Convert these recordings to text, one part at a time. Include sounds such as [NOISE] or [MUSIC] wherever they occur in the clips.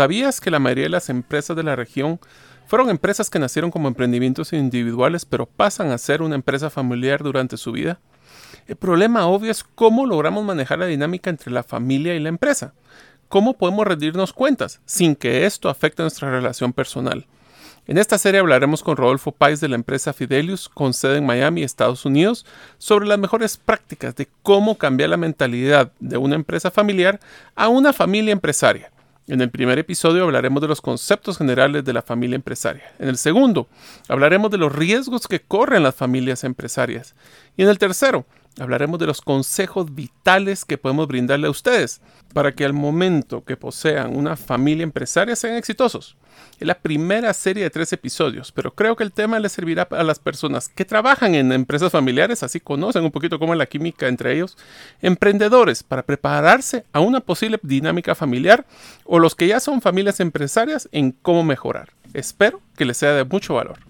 ¿Sabías que la mayoría de las empresas de la región fueron empresas que nacieron como emprendimientos individuales pero pasan a ser una empresa familiar durante su vida? El problema obvio es cómo logramos manejar la dinámica entre la familia y la empresa. ¿Cómo podemos rendirnos cuentas sin que esto afecte nuestra relación personal? En esta serie hablaremos con Rodolfo Páez de la empresa Fidelius, con sede en Miami, Estados Unidos, sobre las mejores prácticas de cómo cambiar la mentalidad de una empresa familiar a una familia empresaria. En el primer episodio hablaremos de los conceptos generales de la familia empresaria. En el segundo, hablaremos de los riesgos que corren las familias empresarias. Y en el tercero, hablaremos de los consejos vitales que podemos brindarle a ustedes para que al momento que posean una familia empresaria sean exitosos. Es la primera serie de tres episodios, pero creo que el tema les servirá a las personas que trabajan en empresas familiares, así conocen un poquito cómo es la química entre ellos, emprendedores para prepararse a una posible dinámica familiar o los que ya son familias empresarias en cómo mejorar. Espero que les sea de mucho valor.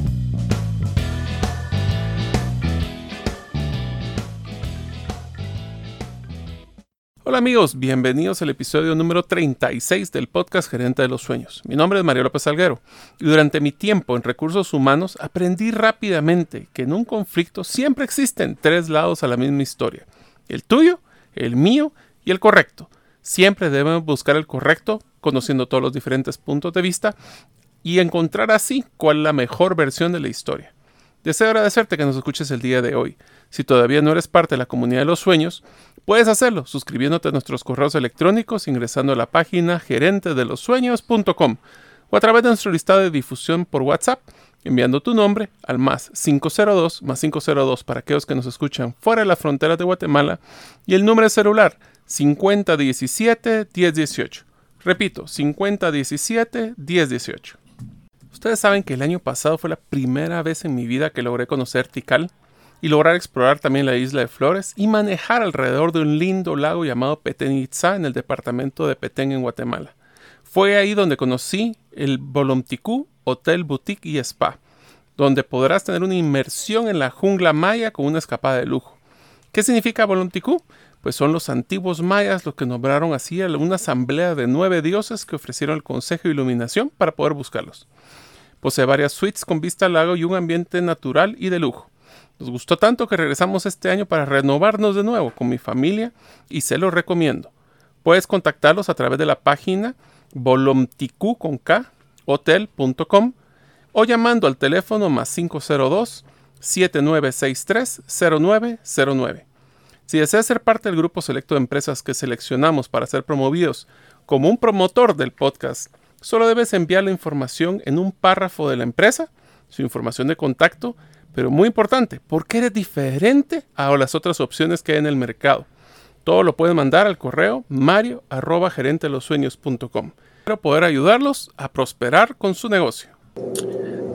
Hola amigos, bienvenidos al episodio número 36 del podcast Gerente de los Sueños. Mi nombre es Mario López Alguero y durante mi tiempo en recursos humanos aprendí rápidamente que en un conflicto siempre existen tres lados a la misma historia. El tuyo, el mío y el correcto. Siempre debemos buscar el correcto conociendo todos los diferentes puntos de vista y encontrar así cuál es la mejor versión de la historia. Deseo agradecerte que nos escuches el día de hoy. Si todavía no eres parte de la comunidad de los sueños, puedes hacerlo suscribiéndote a nuestros correos electrónicos ingresando a la página gerentedelosueños.com o a través de nuestro listado de difusión por WhatsApp enviando tu nombre al más 502 más 502 para aquellos que nos escuchan fuera de las fronteras de Guatemala y el número de celular 5017 1018. Repito, 5017 1018. Ustedes saben que el año pasado fue la primera vez en mi vida que logré conocer Tikal y lograr explorar también la isla de Flores y manejar alrededor de un lindo lago llamado Petén Itzá en el departamento de Petén en Guatemala. Fue ahí donde conocí el Bolomticú Hotel Boutique y Spa, donde podrás tener una inmersión en la jungla maya con una escapada de lujo. ¿Qué significa Bolomticú? Pues son los antiguos mayas los que nombraron así a una asamblea de nueve dioses que ofrecieron el consejo de iluminación para poder buscarlos. Posee varias suites con vista al lago y un ambiente natural y de lujo. Nos gustó tanto que regresamos este año para renovarnos de nuevo con mi familia y se lo recomiendo. Puedes contactarlos a través de la página volomticu.com o llamando al teléfono más 502 7963 0909. Si deseas ser parte del grupo selecto de empresas que seleccionamos para ser promovidos como un promotor del podcast Solo debes enviar la información en un párrafo de la empresa, su información de contacto, pero muy importante, porque eres diferente a las otras opciones que hay en el mercado. Todo lo puedes mandar al correo mario arroba Espero poder ayudarlos a prosperar con su negocio.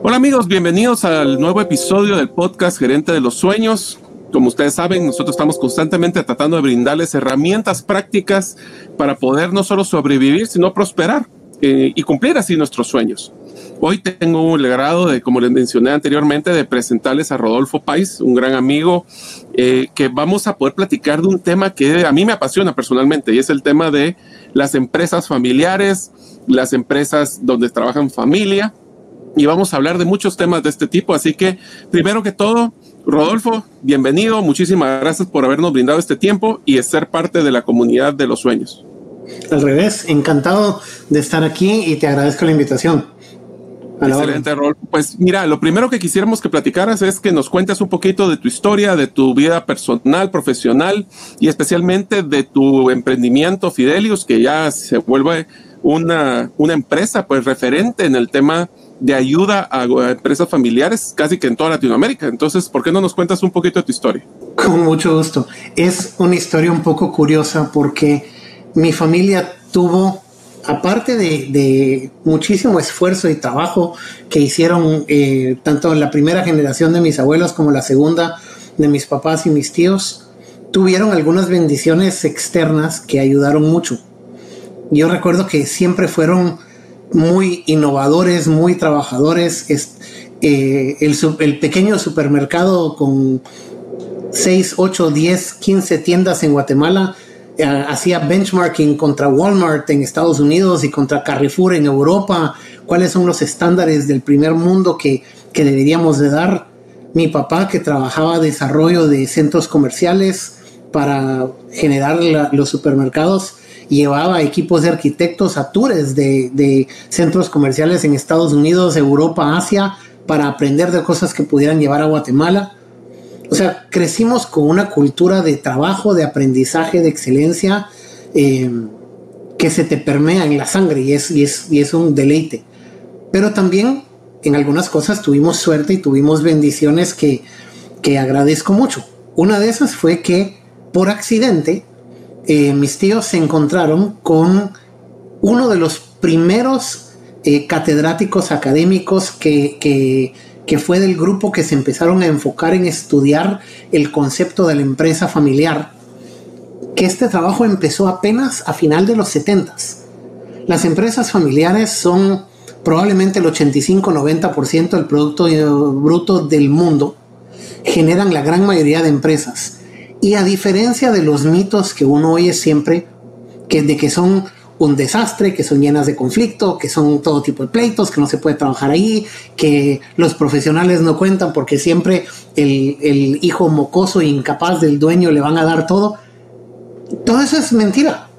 Hola amigos, bienvenidos al nuevo episodio del podcast Gerente de los Sueños. Como ustedes saben, nosotros estamos constantemente tratando de brindarles herramientas prácticas para poder no solo sobrevivir, sino prosperar. Eh, y cumplir así nuestros sueños. Hoy tengo el grado de, como les mencioné anteriormente, de presentarles a Rodolfo Pais, un gran amigo, eh, que vamos a poder platicar de un tema que a mí me apasiona personalmente y es el tema de las empresas familiares, las empresas donde trabajan familia y vamos a hablar de muchos temas de este tipo. Así que, primero que todo, Rodolfo, bienvenido, muchísimas gracias por habernos brindado este tiempo y ser parte de la comunidad de los sueños. Al revés, encantado de estar aquí y te agradezco la invitación. Excelente, Rol. Pues mira, lo primero que quisiéramos que platicaras es que nos cuentes un poquito de tu historia, de tu vida personal, profesional y especialmente de tu emprendimiento Fidelius, que ya se vuelve una, una empresa pues referente en el tema de ayuda a empresas familiares casi que en toda Latinoamérica. Entonces, ¿por qué no nos cuentas un poquito de tu historia? Con mucho gusto. Es una historia un poco curiosa porque mi familia tuvo, aparte de, muchísimo esfuerzo y trabajo que hicieron eh, tanto la primera generación de mis abuelos como la segunda, de mis papás y mis tíos tuvieron algunas bendiciones externas que ayudaron mucho. Yo recuerdo que siempre fueron muy innovadores, muy trabajadores. Eh, el, pequeño supermercado con 6, 8, 10, 15 tiendas en Guatemala hacía benchmarking contra Walmart en Estados Unidos y contra Carrefour en Europa. ¿Cuáles son los estándares del primer mundo que, que deberíamos de dar? Mi papá que trabajaba desarrollo de centros comerciales para generar los supermercados llevaba equipos de arquitectos a tours de, de, centros comerciales en Estados Unidos, Europa, Asia, para aprender de cosas que pudieran llevar a Guatemala. O sea, crecimos con una cultura de trabajo, de aprendizaje, de excelencia, eh, que se te permea en la sangre y es, y es, y es un deleite. Pero también en algunas cosas tuvimos suerte y tuvimos bendiciones que, que agradezco mucho. Una de esas fue que por accidente eh, mis tíos se encontraron con uno de los primeros eh, catedráticos académicos que, que, fue del grupo que se empezaron a enfocar en estudiar el concepto de la empresa familiar, que este trabajo empezó apenas a final de los 70 Las empresas familiares son probablemente el 85-90% del Producto Bruto del mundo, generan la gran mayoría de empresas. Y a diferencia de los mitos que uno oye siempre, que de que son un desastre, que son llenas de conflicto, que son todo tipo de pleitos, que no se puede trabajar ahí, que los profesionales no cuentan porque siempre el, hijo mocoso e incapaz del dueño le van a dar todo. Todo eso es mentira.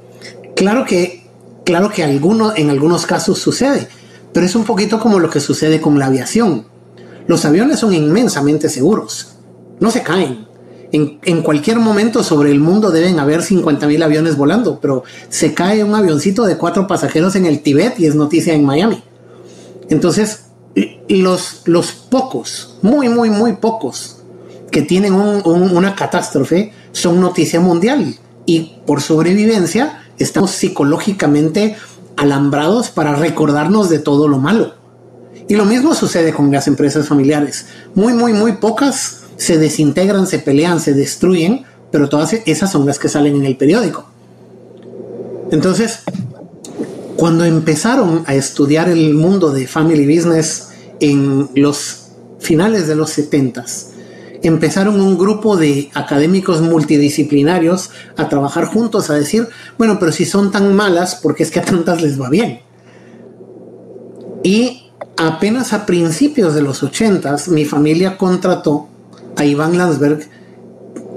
Claro que, claro que alguno, en algunos casos sucede, pero es un poquito como lo que sucede con la aviación. Los aviones son inmensamente seguros, no se caen, en, cualquier momento sobre el mundo deben haber 50 mil aviones volando, pero se cae un avioncito de cuatro pasajeros en el Tíbet y es noticia en Miami. Entonces, los, los pocos, muy, muy, muy pocos, que tienen una catástrofe son noticia mundial y por sobrevivencia estamos psicológicamente alambrados para recordarnos de todo lo malo. Y lo mismo sucede con las empresas familiares. Muy, muy, muy pocas se desintegran, se pelean, se destruyen, pero todas esas son las que salen en el periódico. Entonces, cuando empezaron a estudiar el mundo de family business en los finales de los 70 empezaron un grupo de académicos multidisciplinarios a trabajar juntos a decir, bueno, pero si son tan malas, ¿por qué es que a tantas les va bien? Y apenas a principios de los 80 mi familia contrató a Iván Landsberg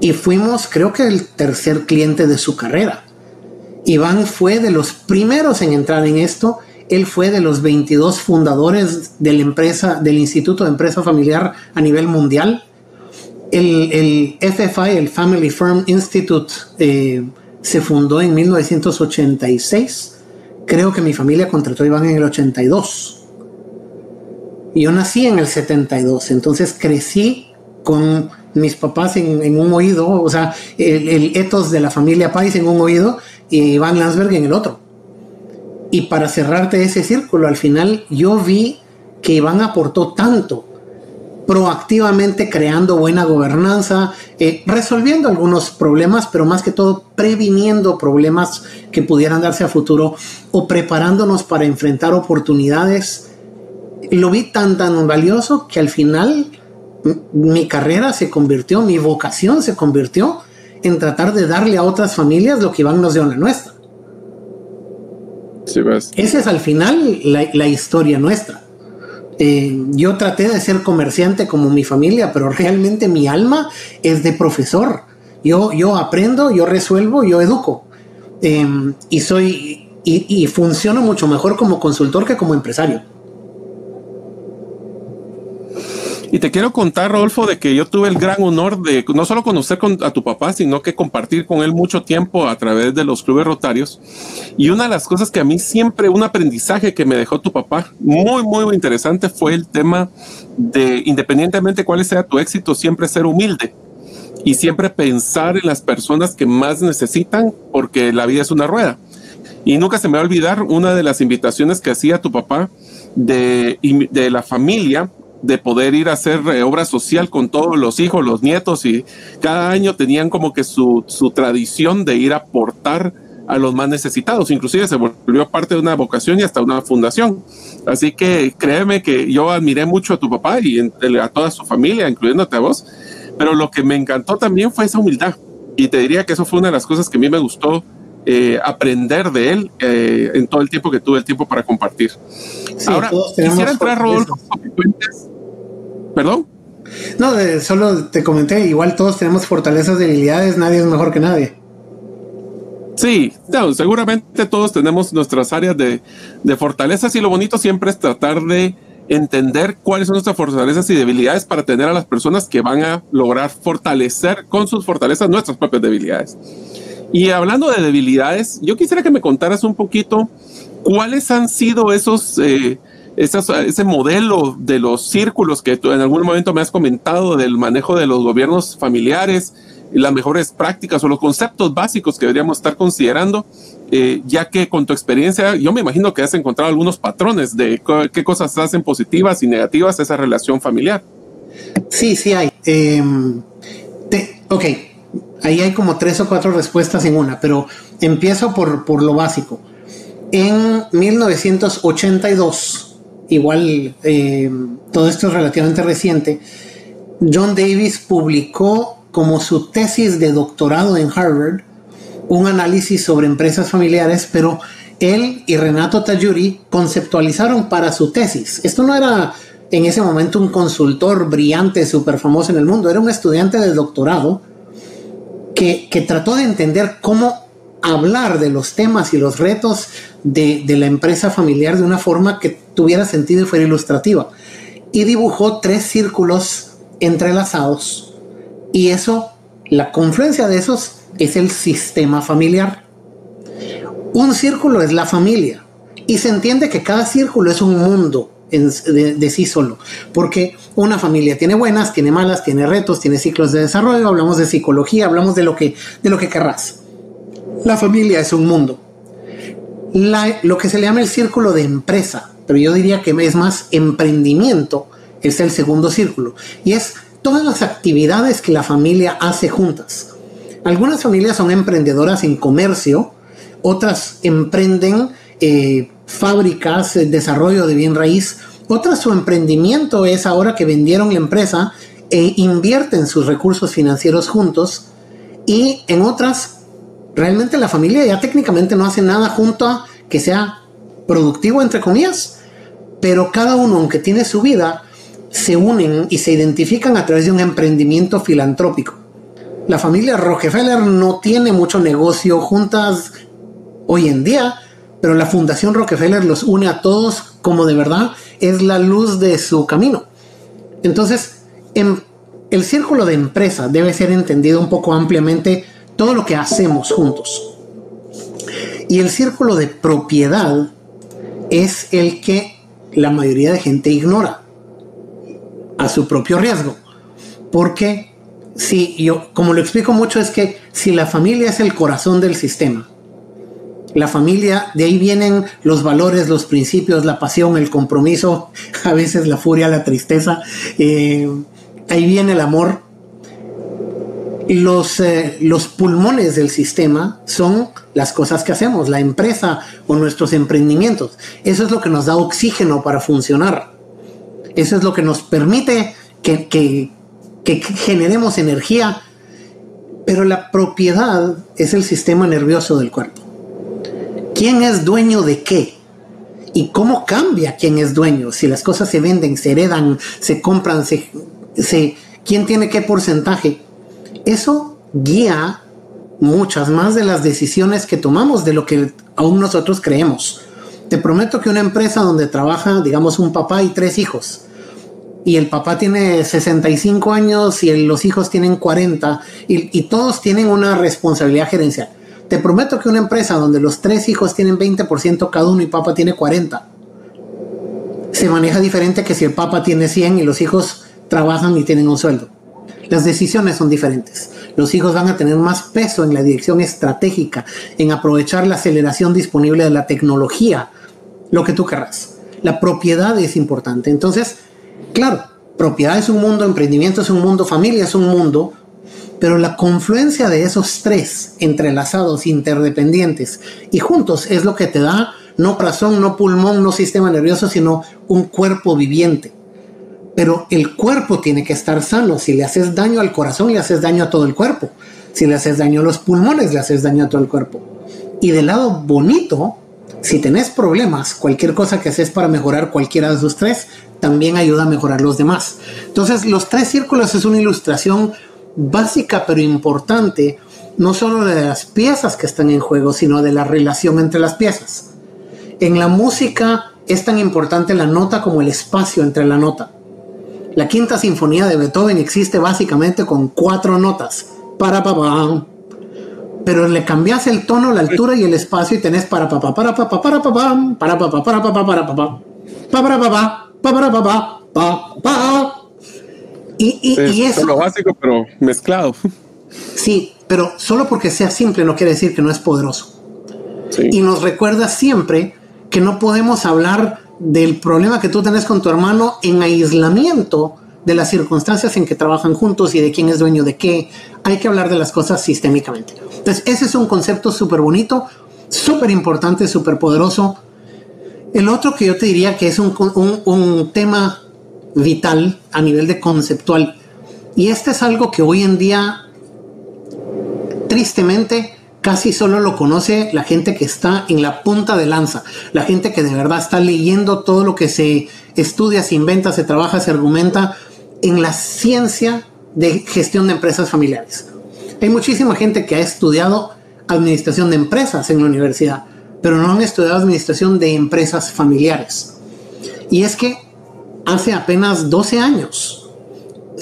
y fuimos, creo que, el tercer cliente de su carrera. Iván fue de los primeros en entrar en esto. Él fue de los 22 fundadores de la empresa, del Instituto de Empresa Familiar a nivel mundial. El, FFI, el Family Firm Institute, eh, se fundó en 1986. Creo que mi familia contrató a Iván en el 82. Yo nací en el 72, entonces crecí con mis papás en, un oído, o sea, el, el, de la familia Pais en un oído y Iván Landsberg en el otro. Y para cerrarte ese círculo, al final yo vi que Iván aportó tanto, proactivamente creando buena gobernanza, eh, resolviendo algunos problemas, pero más que todo previniendo problemas que pudieran darse a futuro o preparándonos para enfrentar oportunidades. Lo vi tan tan valioso que al final mi carrera se convirtió, mi vocación se convirtió en tratar de darle a otras familias lo que Iván nos dio a la nuestra. Pues. Esa es al final la, historia nuestra. Eh, yo traté de ser comerciante como mi familia, pero realmente mi alma es de profesor. Yo, yo aprendo, yo resuelvo, yo educo. Em, y soy y, y funciono mucho mejor como consultor que como empresario. Y te quiero contar, Rodolfo, de que yo tuve el gran honor de no solo conocer a tu papá, sino que compartir con él mucho tiempo a través de los clubes rotarios. Y una de las cosas que a mí siempre, un aprendizaje que me dejó tu papá, muy, muy interesante, fue el tema de, independientemente cuál sea tu éxito, siempre ser humilde y siempre pensar en las personas que más necesitan, porque la vida es una rueda. Y nunca se me va a olvidar una de las invitaciones que hacía tu papá de, de la familia de poder ir a hacer eh, obra social con todos los hijos, los nietos, y cada año tenían como que su, su tradición de ir a aportar a los más necesitados. Inclusive se volvió parte de una vocación y hasta una fundación. Así que créeme que yo admiré mucho a tu papá y a toda su familia, incluyéndote a vos. Pero lo que me encantó también fue esa humildad. Y te diría que eso fue una de las cosas que a mí me gustó eh, aprender de él eh, en todo el tiempo que tuve el tiempo para compartir. Ahora, quisiera entrar, Rodolfo, ¿Perdón? No, solo te comenté, igual todos tenemos fortalezas, debilidades, nadie es mejor que nadie. Sí, seguramente todos tenemos nuestras áreas de, fortalezas y lo bonito siempre es tratar de entender cuáles son nuestras fortalezas y debilidades para tener a las personas que van a lograr fortalecer con sus fortalezas nuestras propias debilidades. Y hablando de debilidades, yo quisiera que me contaras un poquito cuáles han sido esos, eh, ese modelo de los círculos que tú en algún momento me has comentado del manejo de los gobiernos familiares, las mejores prácticas o los conceptos básicos que deberíamos estar considerando, eh, ya que con tu experiencia yo me imagino que has encontrado algunos patrones de qué cosas hacen positivas y negativas esa relación familiar. Sí, sí hay. Em, ok, ahí hay como tres o cuatro respuestas en una, pero empiezo por, por lo básico. En 1982, igual em, todo esto es relativamente reciente, John Davis publicó como su tesis de doctorado en Harvard un análisis sobre empresas familiares, pero él y Renato Tajuri conceptualizaron para su tesis. Esto no era en ese momento un consultor brillante, súper famoso en el mundo, era un estudiante de doctorado que, trató de entender cómo hablar de los temas y los retos de, de la empresa familiar de una forma que tuviera sentido y fuera ilustrativa. Y dibujó tres círculos entrelazados y eso, la confluencia de esos es el sistema familiar. Un círculo es la familia. Y se entiende que cada círculo es un mundo de, sí solo. Porque una familia tiene buenas, tiene malas, tiene retos, tiene ciclos de desarrollo. Hablamos de psicología, hablamos de lo que, de lo que querrás. La familia es un mundo. lo que se le llama el círculo de empresa, pero yo diría que es más emprendimiento, es el segundo círculo. Y es todas las actividades que la familia hace juntas. Algunas familias son emprendedoras en comercio, otras emprenden eh, fábricas, eh, desarrollo de bien raíz, otras su emprendimiento es ahora que vendieron la empresa e invierten sus recursos financieros juntos y en otras realmente la familia ya técnicamente no hace nada junto a que sea productivo entre comillas, pero cada uno aunque tiene su vida se unen y se identifican a través de un emprendimiento filantrópico. La familia Rockefeller no tiene mucho negocio juntas hoy en día, pero la Fundación Rockefeller los une a todos como de verdad es la luz de su camino. Entonces, en el círculo de empresa debe ser entendido un poco ampliamente todo lo que hacemos juntos. Y el círculo de propiedad es el que la mayoría de gente ignora a su propio riesgo. Porque si yo, como lo explico mucho, es que si la familia es el corazón del sistema, la familia, de ahí vienen los valores, los principios, la pasión, el compromiso, [LAUGHS] a veces la furia, la tristeza, eh, ahí viene el amor. Los, eh, los pulmones del sistema son las cosas que hacemos, la empresa o nuestros emprendimientos. Eso es lo que nos da oxígeno para funcionar. Eso es lo que nos permite que, generemos energía. Pero la propiedad es el sistema nervioso del cuerpo. ¿Quién es dueño de qué? ¿Y cómo cambia quién es dueño? Si las cosas se venden, se heredan, se compran, se, quién tiene qué porcentaje. Eso guía muchas más de las decisiones que tomamos de lo que aún nosotros creemos. Te prometo que una empresa donde trabaja, digamos, un papá y tres hijos, y el papá tiene 65 años y los hijos tienen 40, y, todos tienen una responsabilidad gerencial. Te prometo que una empresa donde los tres hijos tienen 20% cada uno y papá tiene 40, se maneja diferente que si el papá tiene 100 y los hijos trabajan y tienen un sueldo. Las decisiones son diferentes. Los hijos van a tener más peso en la dirección estratégica, en aprovechar la aceleración disponible de la tecnología, lo que tú querrás. La propiedad es importante. Entonces, claro, propiedad es un mundo, emprendimiento es un mundo, familia es un mundo, pero la confluencia de esos tres entrelazados, interdependientes y juntos es lo que te da no corazón, no pulmón, no sistema nervioso, sino un cuerpo viviente. Pero el cuerpo tiene que estar sano. Si le haces daño al corazón, le haces daño a todo el cuerpo. Si le haces daño a los pulmones, le haces daño a todo el cuerpo. Y del lado bonito, si tenés problemas, cualquier cosa que haces para mejorar cualquiera de esos tres, también ayuda a mejorar los demás. Entonces, los tres círculos es una ilustración básica pero importante, no solo de las piezas que están en juego, sino de la relación entre las piezas. En la música es tan importante la nota como el espacio entre la nota. La quinta sinfonía de Beethoven existe básicamente con cuatro notas. Para pa, pero le cambias el tono, la altura y el espacio y tenés para pa para pa para pa para pa para pa para pa para pa para pa pa pa y, y, y eso. lo básico, pero mezclado. Sí, pero solo porque sea simple no quiere decir que no es poderoso. Y nos recuerda siempre que no podemos hablar del problema que tú tenés con tu hermano en aislamiento de las circunstancias en que trabajan juntos y de quién es dueño de qué. Hay que hablar de las cosas sistémicamente. Entonces, ese es un concepto súper bonito, súper importante, súper poderoso. El otro que yo te diría que es un, un, un, tema vital a nivel de conceptual, y este es algo que hoy en día, tristemente, casi solo lo conoce la gente que está en la punta de lanza, la gente que de verdad está leyendo todo lo que se estudia, se inventa, se trabaja, se argumenta en la ciencia de gestión de empresas familiares. Hay muchísima gente que ha estudiado administración de empresas en la universidad, pero no han estudiado administración de empresas familiares. Y es que hace apenas 12 años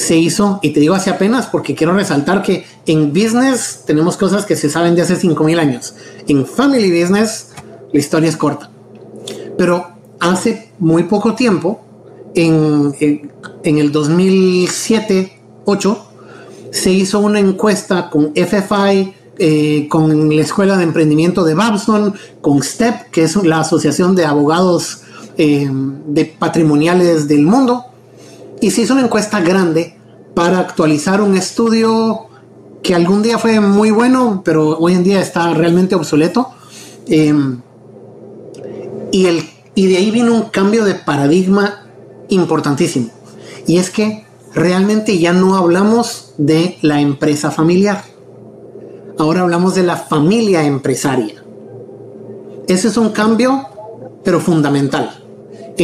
se hizo, y te digo hace apenas porque quiero resaltar que en business tenemos cosas que se saben de hace 5000 años. En family business la historia es corta. Pero hace muy poco tiempo, en, en, el 2007-8, se hizo una encuesta con FFI, eh, con la Escuela de Emprendimiento de Babson, con STEP, que es la Asociación de Abogados eh, de Patrimoniales del Mundo, y se hizo una encuesta grande para actualizar un estudio que algún día fue muy bueno, pero hoy en día está realmente obsoleto. Em, y, el, y de ahí vino un cambio de paradigma importantísimo. Y es que realmente ya no hablamos de la empresa familiar. Ahora hablamos de la familia empresaria. Ese es un cambio, pero fundamental.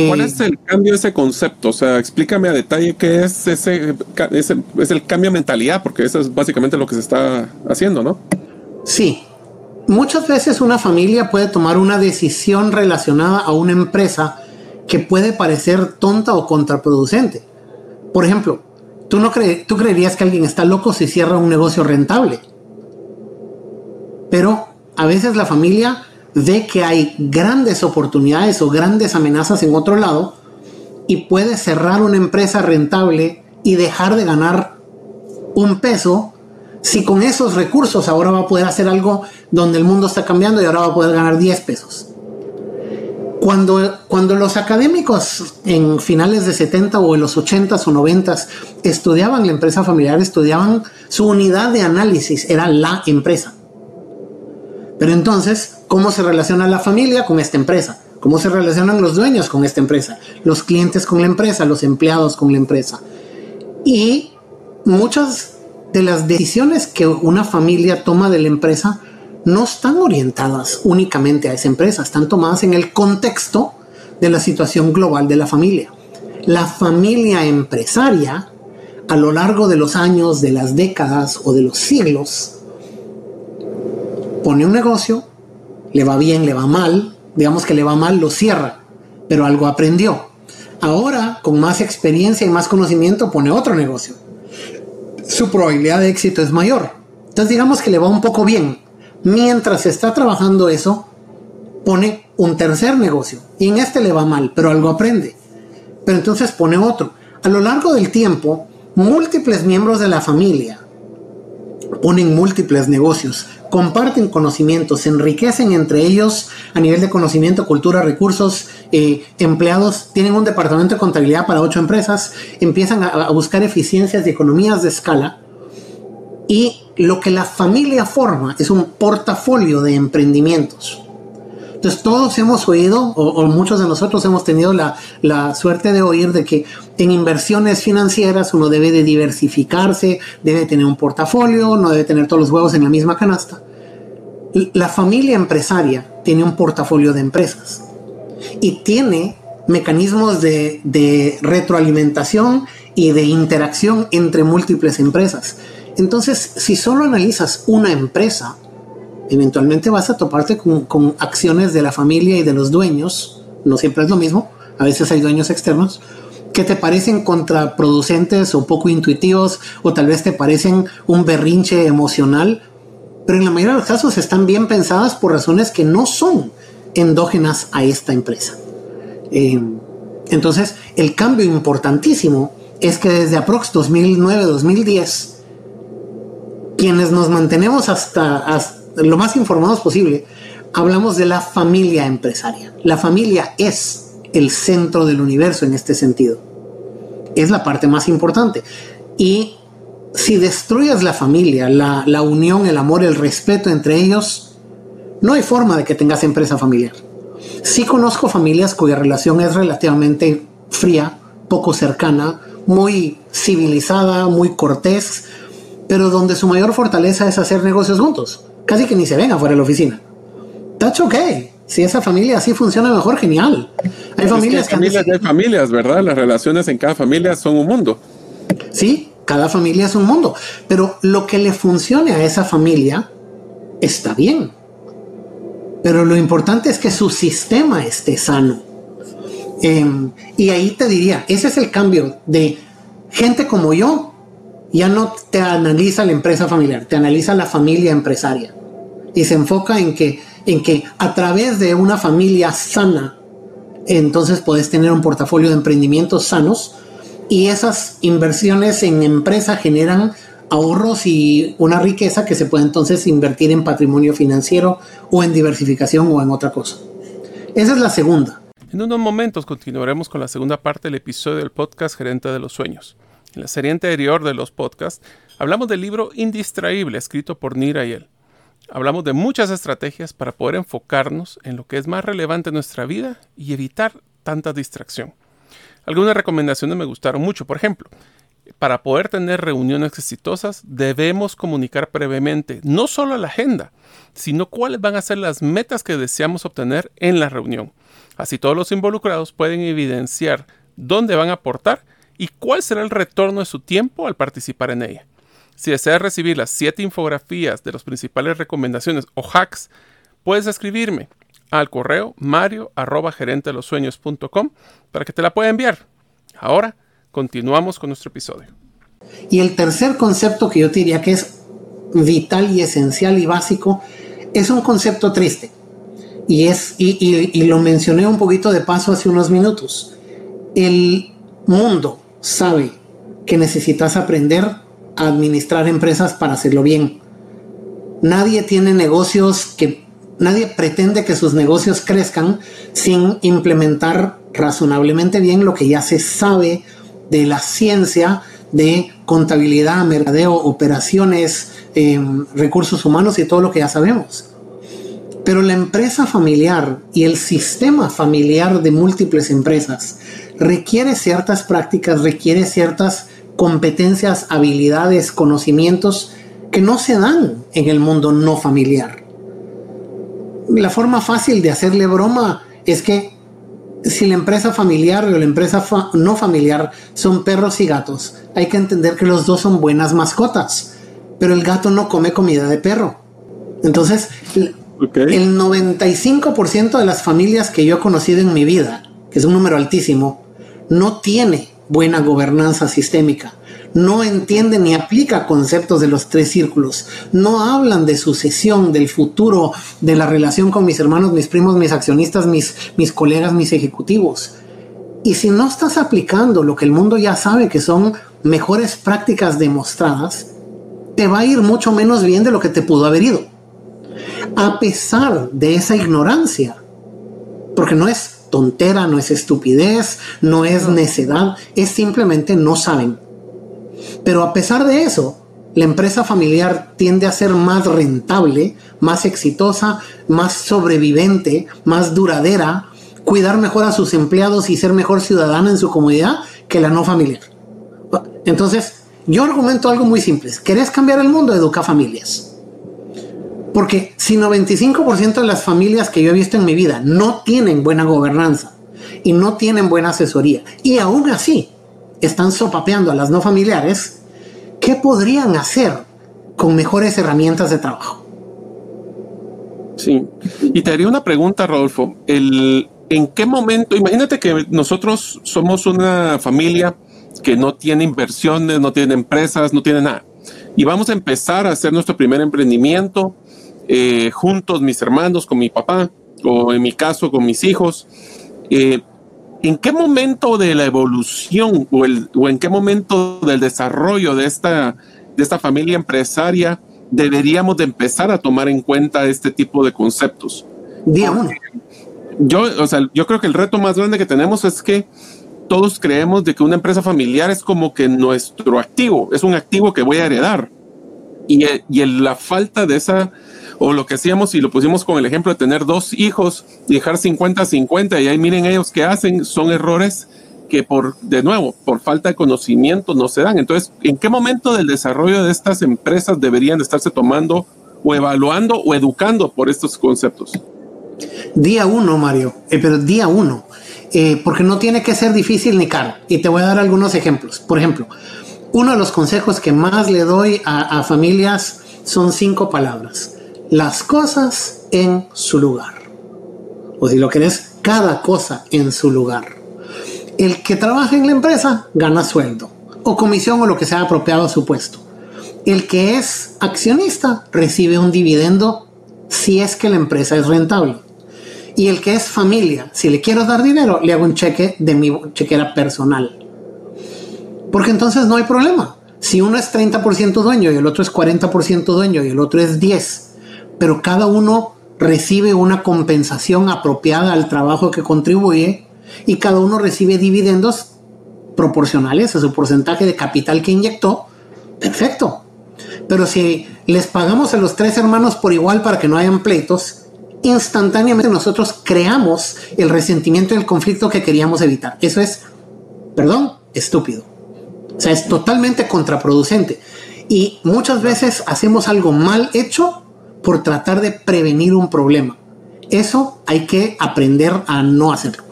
¿Cuál es el cambio de ese concepto? O sea, explícame a detalle qué es ese, es el cambio de mentalidad, porque eso es básicamente lo que se está haciendo, ¿no? Sí. Muchas veces una familia puede tomar una decisión relacionada a una empresa que puede parecer tonta o contraproducente. Por ejemplo, ¿tú, no tú creerías que alguien está loco si cierra un negocio rentable. Pero a veces la familia ve que hay grandes oportunidades o grandes amenazas en otro lado y puede cerrar una empresa rentable y dejar de ganar un peso si con esos recursos ahora va a poder hacer algo donde el mundo está cambiando y ahora va a poder ganar 10 pesos. Cuando, cuando los académicos en finales de 70 o en los 80 o 90 estudiaban la empresa familiar, estudiaban su unidad de análisis, era la empresa. Pero entonces, ¿cómo se relaciona la familia con esta empresa? ¿Cómo se relacionan los dueños con esta empresa? Los clientes con la empresa, los empleados con la empresa. Y muchas de las decisiones que una familia toma de la empresa no están orientadas únicamente a esa empresa, están tomadas en el contexto de la situación global de la familia. La familia empresaria, a lo largo de los años, de las décadas o de los siglos, pone un negocio, le va bien, le va mal, digamos que le va mal, lo cierra, pero algo aprendió. Ahora, con más experiencia y más conocimiento, pone otro negocio. Su probabilidad de éxito es mayor. Entonces digamos que le va un poco bien. Mientras está trabajando eso, pone un tercer negocio. Y en este le va mal, pero algo aprende. Pero entonces pone otro. A lo largo del tiempo, múltiples miembros de la familia ponen múltiples negocios, comparten conocimientos, se enriquecen entre ellos a nivel de conocimiento, cultura, recursos, eh, empleados, tienen un departamento de contabilidad para ocho empresas, empiezan a, a buscar eficiencias y economías de escala y lo que la familia forma es un portafolio de emprendimientos. Entonces todos hemos oído, o, muchos de nosotros hemos tenido la, la, suerte de oír de que en inversiones financieras uno debe de diversificarse, debe tener un portafolio, no debe tener todos los huevos en la misma canasta. La familia empresaria tiene un portafolio de empresas y tiene mecanismos de, de retroalimentación y de interacción entre múltiples empresas. Entonces, si solo analizas una empresa, eventualmente vas a toparte con, acciones de la familia y de los dueños, no siempre es lo mismo, a veces hay dueños externos, que te parecen contraproducentes o poco intuitivos o tal vez te parecen un berrinche emocional, pero en la mayoría de los casos están bien pensadas por razones que no son endógenas a esta empresa. Eh, entonces, el cambio importantísimo es que desde aprox 2009-2010, quienes nos mantenemos hasta, hasta lo más informados posible, hablamos de la familia empresaria. La familia es el centro del universo en este sentido. Es la parte más importante. Y si destruyes la familia, la, la unión, el amor, el respeto entre ellos, no hay forma de que tengas empresa familiar. Sí conozco familias cuya relación es relativamente fría, poco cercana, muy civilizada, muy cortés, pero donde su mayor fortaleza es hacer negocios juntos casi que ni se ven afuera de la oficina. That's okay. Si esa familia así funciona mejor, genial. Hay familias que, familias, hay familias, ¿verdad? Las relaciones en cada familia son un mundo. Sí, cada familia es un mundo. Pero lo que le funcione a esa familia está bien. Pero lo importante es que su sistema esté sano. Em, y ahí te diría, ese es el cambio de gente como yo ya no te analiza la empresa familiar, te analiza la familia empresaria. Y se enfoca en que, en que a través de una familia sana, entonces puedes tener un portafolio de emprendimientos sanos y esas inversiones en empresa generan ahorros y una riqueza que se puede entonces invertir en patrimonio financiero o en diversificación o en otra cosa. Esa es la segunda. En unos momentos continuaremos con la segunda parte del episodio del podcast Gerente de los Sueños. En la serie anterior de los podcasts, hablamos del libro Indistraíble, escrito por Nira y él. Hablamos de muchas estrategias para poder enfocarnos en lo que es más relevante en nuestra vida y evitar tanta distracción. Algunas recomendaciones me gustaron mucho. Por ejemplo, para poder tener reuniones exitosas debemos comunicar previamente no solo la agenda, sino cuáles van a ser las metas que deseamos obtener en la reunión. Así todos los involucrados pueden evidenciar dónde van a aportar y cuál será el retorno de su tiempo al participar en ella. Si deseas recibir las 7 infografías de las principales recomendaciones o hacks, puedes escribirme al correo mario para que te la pueda enviar. Ahora continuamos con nuestro episodio. Y el tercer concepto que yo diría que es vital y esencial y básico es un concepto triste. Y, es, y lo mencioné un poquito de paso hace unos minutos. El mundo sabe que necesitas aprender administrar empresas para hacerlo bien. Nadie tiene negocios que nadie pretende que sus negocios crezcan sin implementar razonablemente bien lo que ya se sabe de la ciencia de contabilidad, mercadeo, operaciones, em, recursos humanos y todo lo que ya sabemos. Pero la empresa familiar y el sistema familiar de múltiples empresas requiere ciertas prácticas, requiere ciertas competencias, habilidades, conocimientos que no se dan en el mundo no familiar. La forma fácil de hacerle broma es que si la empresa familiar o la empresa no familiar son perros y gatos, hay que entender que los dos son buenas mascotas, pero el gato no come comida de perro. Entonces, el 95% de las familias que yo he conocido en mi vida, que es un número altísimo, no tiene buena gobernanza sistémica, no entiende ni aplica conceptos de los tres círculos, no hablan de sucesión, del futuro, de la relación con mis hermanos, mis primos, mis accionistas, mis, mis colegas, mis ejecutivos. Y si no estás aplicando lo que el mundo ya sabe que son mejores prácticas demostradas, te va a ir mucho menos bien de lo que te pudo haber ido. A pesar de esa ignorancia, porque no es tontera, no es estupidez, no es necedad, es simplemente no saben. Pero a pesar de eso, la empresa familiar tiende a ser más rentable, más exitosa, más sobrevivente, más duradera, cuidar mejor a sus empleados y ser mejor ciudadana en su comunidad que la no familiar. Entonces, yo argumento algo muy simple. ¿Querés cambiar el mundo? Educa familias. Porque si 95% de las familias que yo he visto en mi vida no tienen buena gobernanza y no tienen buena asesoría y aún así están sopapeando a las no familiares, ¿qué podrían hacer con mejores herramientas de trabajo? Sí, y te haría una pregunta, Rodolfo. El, ¿En qué momento? Imagínate que nosotros somos una familia que no tiene inversiones, no tiene empresas, no tiene nada. Y vamos a empezar a hacer nuestro primer emprendimiento eh, juntos, mis hermanos, con mi papá, o en mi caso, con mis hijos. Eh, ¿En qué momento de la evolución o, el, o, en qué momento del desarrollo de esta, de esta familia empresaria deberíamos de empezar a tomar en cuenta este tipo de conceptos? Día uno. Yo, o sea, yo creo que el reto más grande que tenemos es que todos creemos de que una empresa familiar es como que nuestro activo, es un activo que voy a heredar. Y, y la falta de esa, o lo que hacíamos y lo pusimos con el ejemplo de tener dos hijos y dejar 50-50 y ahí miren ellos qué hacen, son errores que por, de nuevo, por falta de conocimiento no se dan. Entonces, ¿en qué momento del desarrollo de estas empresas deberían estarse tomando o evaluando o educando por estos conceptos? Día uno, Mario, eh, pero día uno. Eh, porque no tiene que ser difícil ni caro. Y te voy a dar algunos ejemplos. Por ejemplo, uno de los consejos que más le doy a, familias son cinco palabras. Las cosas en su lugar. O si lo querés, cada cosa en su lugar. El que trabaja en la empresa gana sueldo o comisión o lo que sea apropiado a su puesto. El que es accionista recibe un dividendo si es que la empresa es rentable. Y el que es familia, si le quiero dar dinero, le hago un cheque de mi chequera personal. Porque entonces no hay problema. Si uno es 30% dueño y el otro es 40% dueño y el otro es 10, pero cada uno recibe una compensación apropiada al trabajo que contribuye y cada uno recibe dividendos proporcionales a su porcentaje de capital que inyectó, perfecto. Pero si les pagamos a los tres hermanos por igual para que no hayan pleitos, instantáneamente nosotros creamos el resentimiento y el conflicto que queríamos evitar. Eso es, perdón, estúpido. O sea, es totalmente contraproducente. Y muchas veces hacemos algo mal hecho por tratar de prevenir un problema. Eso hay que aprender a no hacerlo.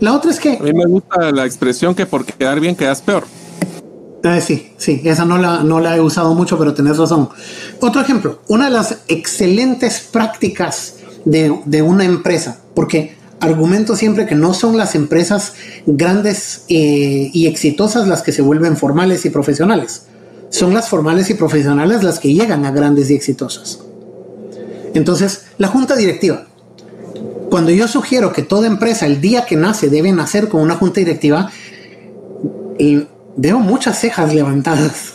La otra es que... A mí me gusta la expresión que por quedar bien quedas peor. Eh, sí, sí, esa no la, no la he usado mucho, pero tenés razón. Otro ejemplo, una de las excelentes prácticas de, una empresa, porque argumento siempre que no son las empresas grandes eh, y exitosas las que se vuelven formales y profesionales. Son las formales y profesionales las que llegan a grandes y exitosas. Entonces, la junta directiva. Cuando yo sugiero que toda empresa el día que nace debe nacer con una junta directiva, veo muchas cejas levantadas.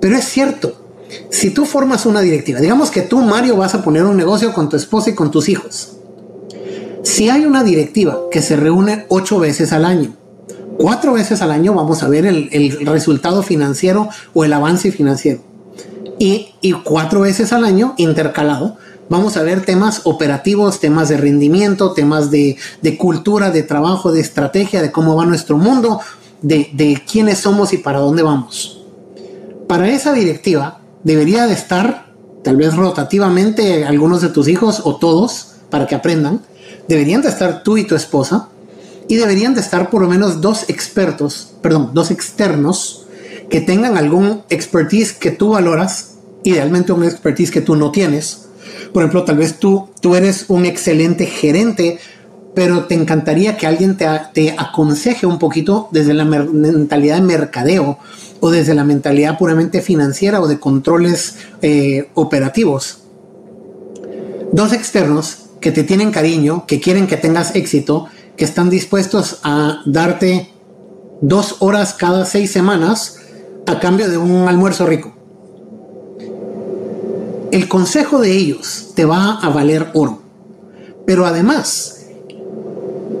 Pero es cierto, si tú formas una directiva, digamos que tú, Mario, vas a poner un negocio con tu esposa y con tus hijos. Si hay una directiva que se reúne ocho veces al año, cuatro veces al año vamos a ver el, resultado financiero o el avance financiero. Y, cuatro veces al año, intercalado, vamos a ver temas operativos, temas de rendimiento, temas de, cultura, de trabajo, de estrategia, de cómo va nuestro mundo, de, de quiénes somos y para dónde vamos. Para esa directiva, debería de estar, tal vez rotativamente, algunos de tus hijos o todos, para que aprendan, deberían de estar tú y tu esposa, y deberían de estar por lo menos dos expertos, perdón, dos externos, que tengan algún expertise que tú valoras, idealmente un expertise que tú no tienes. Por ejemplo, tal vez tú, tú eres un excelente gerente, pero te encantaría que alguien te, te aconseje un poquito desde la mentalidad de mercadeo o desde la mentalidad puramente financiera o de controles eh, operativos. Dos externos que te tienen cariño, que quieren que tengas éxito, que están dispuestos a darte dos horas cada seis semanas a cambio de un almuerzo rico. el consejo de ellos te va a valer oro. Pero además,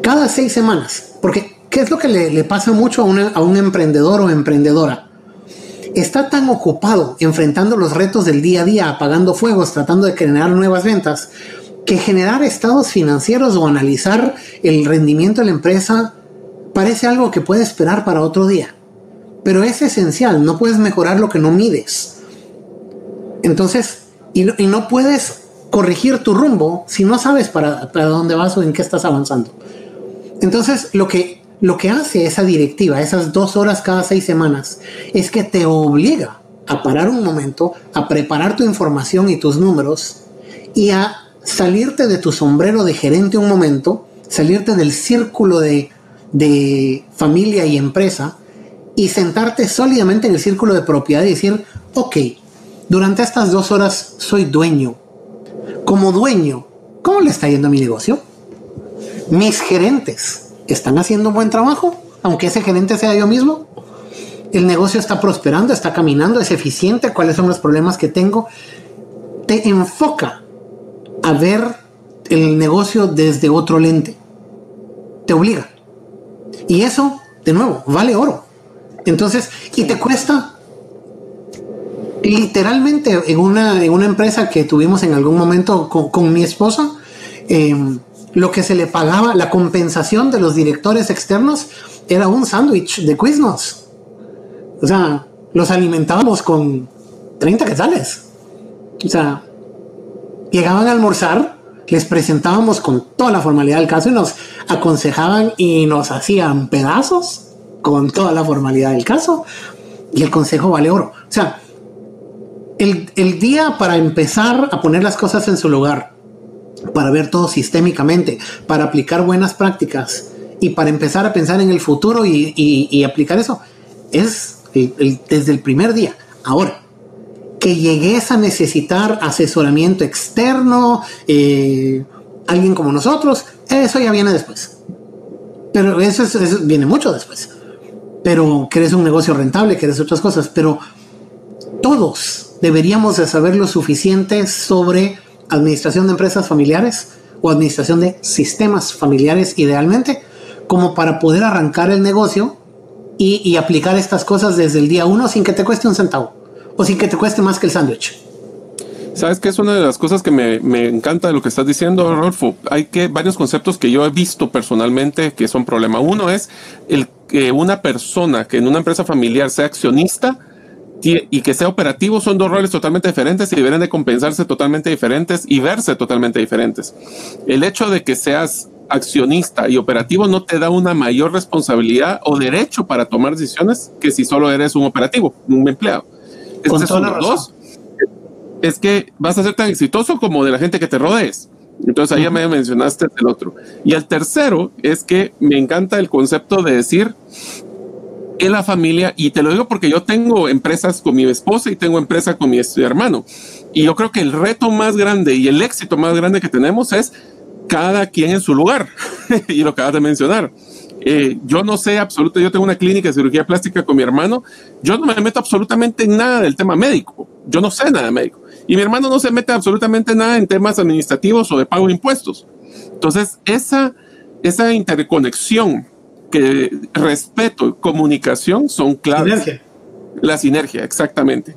cada seis semanas, porque ¿qué es lo que le, pasa mucho a, a un emprendedor o emprendedora? Está tan ocupado enfrentando los retos del día a día, apagando fuegos, tratando de generar nuevas ventas, que generar estados financieros o analizar el rendimiento de la empresa parece algo que puede esperar para otro día. Pero es esencial, no puedes mejorar lo que no mides. Entonces, y no, puedes corregir tu rumbo si no sabes para, para, dónde vas o en qué estás avanzando. Entonces, lo que, lo que hace esa directiva, esas dos horas cada seis semanas, es que te obliga a parar un momento, a preparar tu información y tus números y a salirte de tu sombrero de gerente un momento, salirte del círculo de, de familia y empresa y sentarte sólidamente en el círculo de propiedad y decir, ok, durante estas dos horas soy dueño. Como dueño, ¿cómo le está yendo a mi negocio? Mis gerentes están haciendo un buen trabajo, aunque ese gerente sea yo mismo. El negocio está prosperando, está caminando, es eficiente, cuáles son los problemas que tengo. Te enfoca a ver el negocio desde otro lente. Te obliga. Y eso, de nuevo, vale oro. Entonces, y te cuesta literalmente en una, en una empresa que tuvimos en algún momento con, mi esposa, em, lo que se le pagaba, la compensación de los directores externos era un sándwich de Quiznos. O sea, los alimentábamos con 30 quetzales. O sea, llegaban a almorzar, les presentábamos con toda la formalidad del caso y nos aconsejaban y nos hacían pedazos con toda la formalidad del caso. Y el consejo vale oro. O sea, el, día para empezar a poner las cosas en su lugar, para ver todo sistémicamente, para aplicar buenas prácticas y para empezar a pensar en el futuro y, aplicar eso, es desde el primer día. Ahora, que llegues a necesitar asesoramiento externo, eh, alguien como nosotros, eso ya viene después. Pero eso, eso, viene mucho después. Pero que eres un negocio rentable, que eres otras cosas. Pero todos deberíamos de saber lo suficiente sobre administración de empresas familiares o administración de sistemas familiares idealmente, como para poder arrancar el negocio y, aplicar estas cosas desde el día uno sin que te cueste un centavo o sin que te cueste más que el sándwich. Sabes que es una de las cosas que me, encanta de lo que estás diciendo, Rodolfo. Hay que varios conceptos que yo he visto personalmente que son problema. Uno es el que una persona que en una empresa familiar sea accionista y que sea operativo son dos roles totalmente diferentes y deberían de compensarse totalmente diferentes y verse totalmente diferentes. El hecho de que seas accionista y operativo no te da una mayor responsabilidad o derecho para tomar decisiones que si solo eres un operativo, un empleado. Este dos. Es que vas a ser tan exitoso como de la gente que te rodees. Entonces ahí ya me mencionaste el otro. Y el tercero es que me encanta el concepto de decir en la familia, y te lo digo porque yo tengo empresas con mi esposa y tengo empresa con mi hermano. Y yo creo que el reto más grande y el éxito más grande que tenemos es cada quien en su lugar. [LAUGHS] y lo acabas de mencionar. Eh, yo no sé absolutamente, yo tengo una clínica de cirugía plástica con mi hermano, yo no me meto absolutamente en nada del tema médico, yo no sé nada de médico. Y mi hermano no se mete absolutamente nada en temas administrativos o de pago de impuestos. Entonces, esa, esa interconexión que respeto, comunicación son claves. La sinergia, exactamente.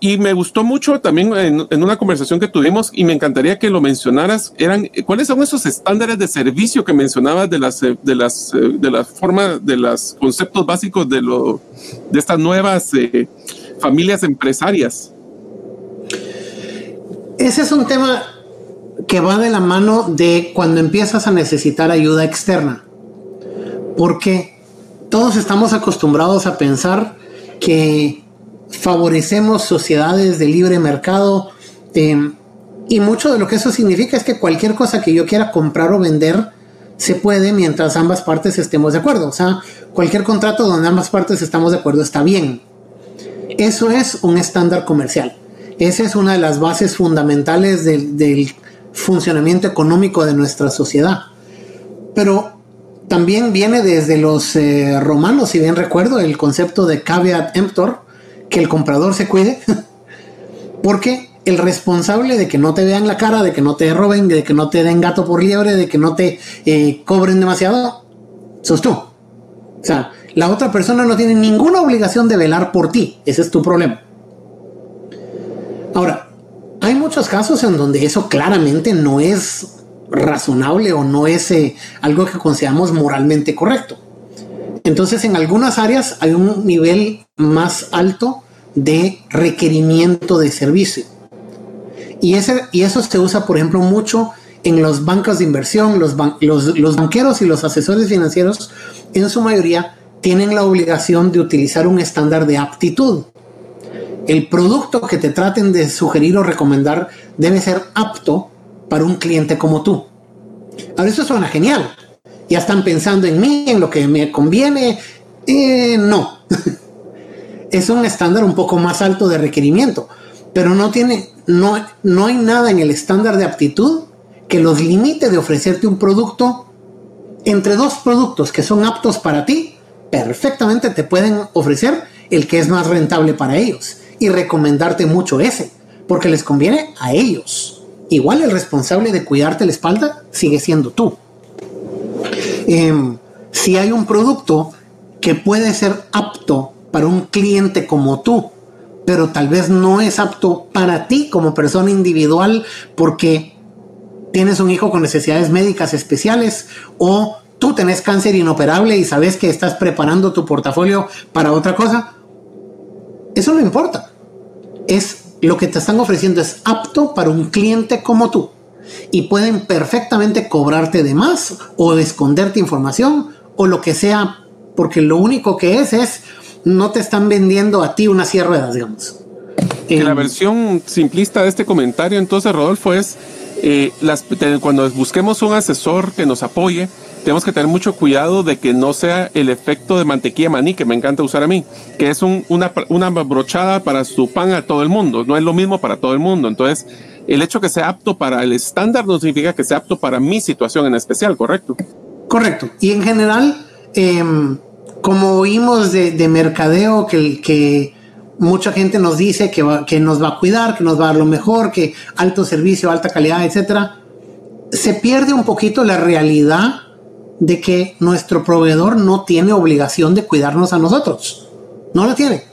Y, me gustó mucho también en, una conversación que tuvimos y me encantaría que lo mencionaras. Eran cuáles son esos estándares de servicio que mencionabas de las de las de las formas de los conceptos básicos de lo de estas nuevas eh, familias empresarias. Ese es un tema que va de la mano de cuando empiezas a necesitar ayuda externa porque todos estamos acostumbrados a pensar que favorecemos sociedades de libre mercado eh, y mucho de lo que eso significa es que cualquier cosa que yo quiera comprar o vender se puede mientras ambas partes estemos de acuerdo. O sea, cualquier contrato donde ambas partes estamos de acuerdo está bien. Eso es un estándar comercial. Esa es una de las bases fundamentales del, del funcionamiento económico de nuestra sociedad. Pero también viene desde los eh, romanos, si bien recuerdo, el concepto de caveat emptor, que el comprador se cuide, [LAUGHS] porque el responsable de que no te vean la cara, de que no te roben, de que no te den gato por liebre, de que no te eh, cobren demasiado, sos tú. O sea, la otra persona no tiene ninguna obligación de velar por ti. Ese es tu problema. Ahora, hay muchos casos en donde eso claramente no es razonable o no es eh, algo que consideramos moralmente correcto. Entonces, en algunas áreas hay un nivel más alto de requerimiento de servicio. Y, ese, y eso se usa, por ejemplo, mucho en los bancos de inversión. Los, los banqueros y los asesores financieros, en su mayoría, tienen la obligación de utilizar un estándar de aptitud. El producto que te traten de sugerir o recomendar debe ser apto para un cliente como tú. Ahora, eso suena genial. Ya están pensando en mí, en lo que me conviene. Eh, no. [LAUGHS] es un estándar un poco más alto de requerimiento, pero no tiene, no, no hay nada en el estándar de aptitud que los limite de ofrecerte un producto entre dos productos que son aptos para ti, perfectamente te pueden ofrecer el que es más rentable para ellos y recomendarte mucho ese, porque les conviene a ellos. Igual el responsable de cuidarte la espalda sigue siendo tú. Em, si hay un producto que puede ser apto para un cliente como tú, pero tal vez no es apto para ti como persona individual porque tienes un hijo con necesidades médicas especiales o tú tenés cáncer inoperable y sabes que estás preparando tu portafolio para otra cosa, eso no importa. Es lo que te están ofreciendo es apto para un cliente como tú y pueden perfectamente cobrarte de más o esconderte información o lo que sea, porque lo único que es es no te están vendiendo a ti una silla de ruedas, digamos. la versión simplista de este comentario, entonces, Rodolfo, es eh, las, cuando busquemos un asesor que nos apoye, tenemos que tener mucho cuidado de que no sea el efecto de mantequilla maní que me encanta usar a mí, que es una, brochada para su pan a todo el mundo, no es lo mismo para todo el mundo. Entonces, el hecho que sea apto para el estándar no significa que sea apto para mi situación en especial, ¿correcto? Correcto. Y en general, em, como oímos de, mercadeo que, que mucha gente nos dice que, que nos va a cuidar, que nos va a dar lo mejor, que alto servicio, alta calidad, etcétera, se pierde un poquito la realidad de que nuestro proveedor no tiene obligación de cuidarnos a nosotros. No la tiene.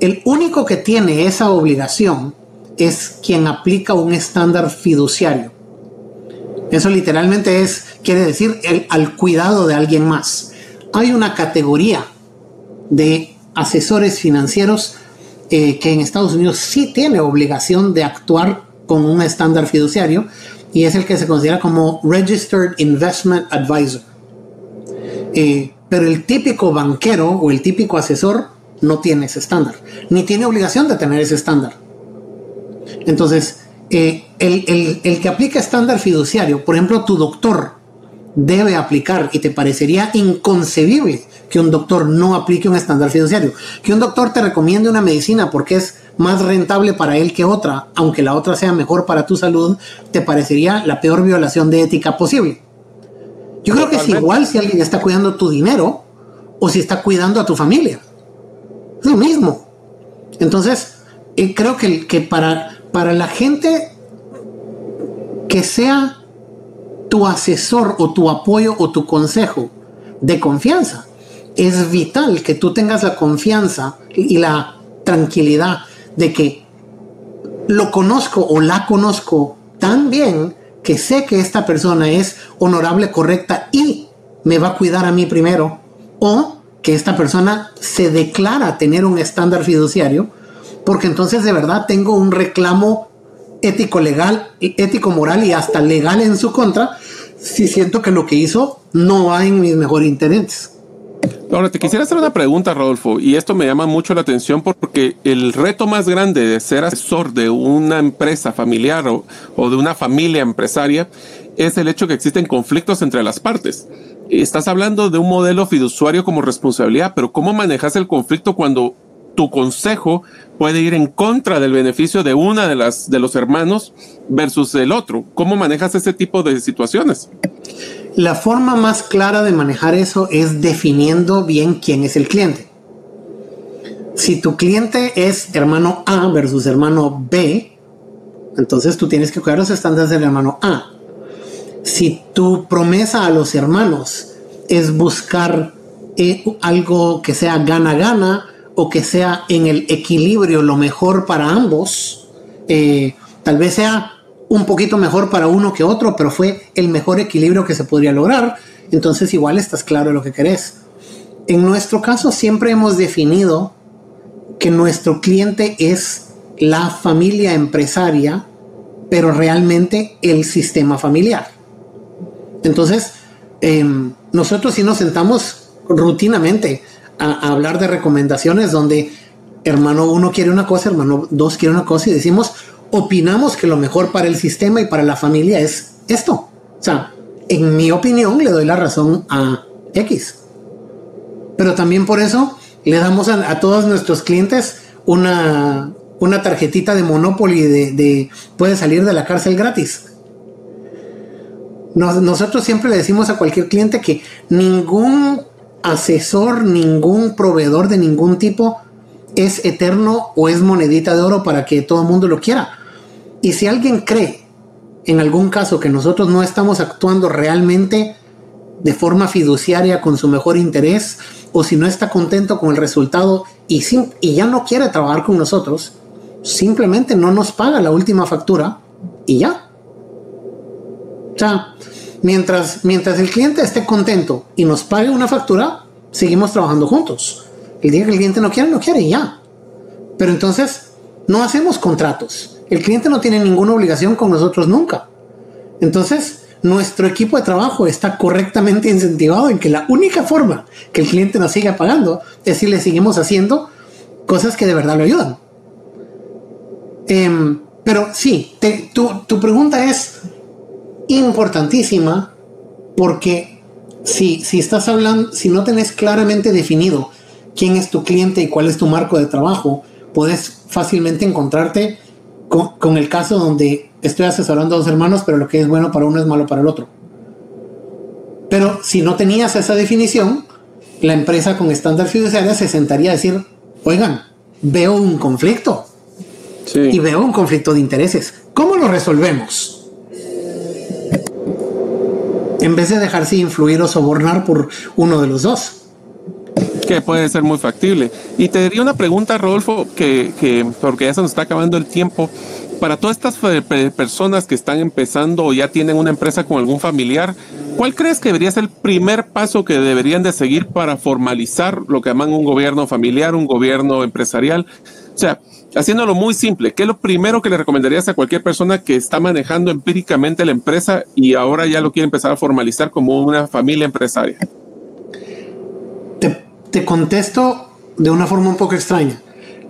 El único que tiene esa obligación es quien aplica un estándar fiduciario. Eso literalmente es, quiere decir, el, al cuidado de alguien más hay una categoría de asesores financieros eh, que en Estados Unidos sí tiene obligación de actuar con un estándar fiduciario y es el que se considera como Registered Investment Advisor. Eh, pero el típico banquero o el típico asesor no tiene ese estándar, ni tiene obligación de tener ese estándar. Entonces, eh, el, el que aplica estándar fiduciario, por ejemplo, tu doctor, debe aplicar y te parecería inconcebible que un doctor no aplique un estándar fiduciario, que un doctor te recomiende una medicina porque es más rentable para él que otra, aunque la otra sea mejor para tu salud, te parecería la peor violación de ética posible. Yo creo que es igual si alguien está cuidando tu dinero o si está cuidando a tu familia. Es lo mismo. Entonces, eh, creo que, que para, para la gente que sea tu asesor o tu apoyo o tu consejo de confianza. Es vital que tú tengas la confianza y la tranquilidad de que lo conozco o la conozco tan bien que sé que esta persona es honorable, correcta y me va a cuidar a mí primero. O que esta persona se declara tener un estándar fiduciario, porque entonces de verdad tengo un reclamo ético legal, ético moral y hasta legal en su contra, si siento que lo que hizo no va en mis mejores intereses. Ahora, te quisiera hacer una pregunta, Rodolfo, y esto me llama mucho la atención porque el reto más grande de ser asesor de una empresa familiar o, de una familia empresaria es el hecho que existen conflictos entre las partes. Estás hablando de un modelo fiduciario como responsabilidad, pero ¿cómo manejas el conflicto cuando tu consejo puede ir en contra del beneficio de una de las de los hermanos versus el otro. ¿Cómo manejas ese tipo de situaciones? La forma más clara de manejar eso es definiendo bien quién es el cliente. Si tu cliente es hermano A versus hermano B, Entonces tú tienes que cuidar los estándares del hermano A. Si tu promesa a los hermanos es buscar eh, algo que sea gana-gana o que sea en el equilibrio lo mejor para ambos, eh, tal vez sea un poquito mejor para uno que otro, pero fue el mejor equilibrio que se podría lograr, entonces igual estás claro de lo que querés. En nuestro caso siempre hemos definido que nuestro cliente es la familia empresaria, pero realmente el sistema familiar. Entonces, em, nosotros sí nos sentamos rutinamente a, hablar de recomendaciones donde hermano uno quiere una cosa, hermano dos quiere una cosa y decimos, opinamos que lo mejor para el sistema y para la familia es esto. O sea, en mi opinión le doy la razón a X. Pero también por eso le damos a, todos nuestros clientes una, una tarjetita de Monopoly de, de puede salir de la cárcel gratis. nosotros siempre le decimos a cualquier cliente que ningún asesor, ningún proveedor de ningún tipo es eterno o es monedita de oro para que todo el mundo lo quiera. Y si alguien cree en algún caso que nosotros no estamos actuando realmente de forma fiduciaria con su mejor interés, o si no está contento con el resultado y, y ya no quiere trabajar con nosotros, simplemente no nos paga la última factura y ya. O sea, Mientras, mientras el cliente esté contento y nos pague una factura, seguimos trabajando juntos. El día que el cliente no quiere, no quiere y ya. Pero entonces no hacemos contratos. El cliente no tiene ninguna obligación con nosotros nunca. Entonces, nuestro equipo de trabajo está correctamente incentivado en que la única forma que el cliente nos siga pagando es si le seguimos haciendo cosas que de verdad lo ayudan. Em, pero sí, tu, tu pregunta es, importantísima porque si, si estás hablando, si no tenés claramente definido quién es tu cliente y cuál es tu marco de trabajo, puedes fácilmente encontrarte con, el caso donde estoy asesorando a dos hermanos, pero lo que es bueno para uno es malo para el otro. Pero si no tenías esa definición, la empresa con estándar fiduciaria se sentaría a decir, oigan, veo un conflicto. Y veo un conflicto de intereses. ¿Cómo lo resolvemos? En vez de dejarse influir o sobornar por uno de los dos. Que puede ser muy factible. Y te diría una pregunta, Rodolfo, que, que porque ya se nos está acabando el tiempo. Para todas estas personas que están empezando o ya tienen una empresa con algún familiar, ¿cuál crees que debería ser el primer paso que deberían de seguir para formalizar lo que llaman un gobierno familiar, un gobierno empresarial? O sea, haciéndolo muy simple, ¿qué es lo primero que le recomendarías a cualquier persona que está manejando empíricamente la empresa y ahora ya lo quiere empezar a formalizar como una familia empresaria? Te, contesto de una forma un poco extraña.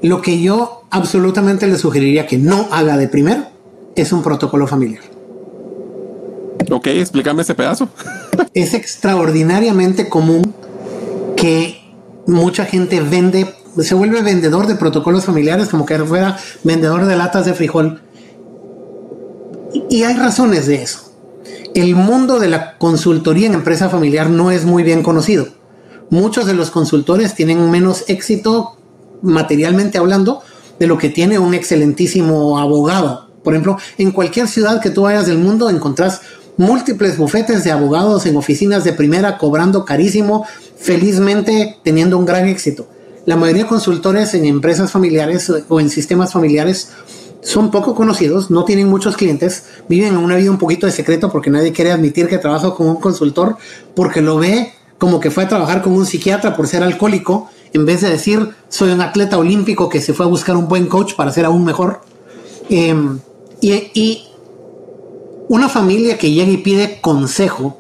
Lo que yo absolutamente le sugeriría que no haga de primero es un protocolo familiar. Ok, explícame ese pedazo. es extraordinariamente común que mucha gente vende se vuelve vendedor de protocolos familiares como que fuera vendedor de latas de frijol. Y hay razones de eso. El mundo de la consultoría en empresa familiar no es muy bien conocido. Muchos de los consultores tienen menos éxito materialmente hablando de lo que tiene un excelentísimo abogado. Por ejemplo, en cualquier ciudad que tú vayas del mundo encontrás múltiples bufetes de abogados en oficinas de primera cobrando carísimo, felizmente teniendo un gran éxito la mayoría de consultores en empresas familiares o en sistemas familiares son poco conocidos, no tienen muchos clientes, viven en una vida un poquito de secreto porque nadie quiere admitir que trabaja con un consultor porque lo ve como que fue a trabajar con un psiquiatra por ser alcohólico, en vez de decir soy un atleta olímpico que se fue a buscar un buen coach para ser aún mejor. Em, y una familia que llega y pide consejo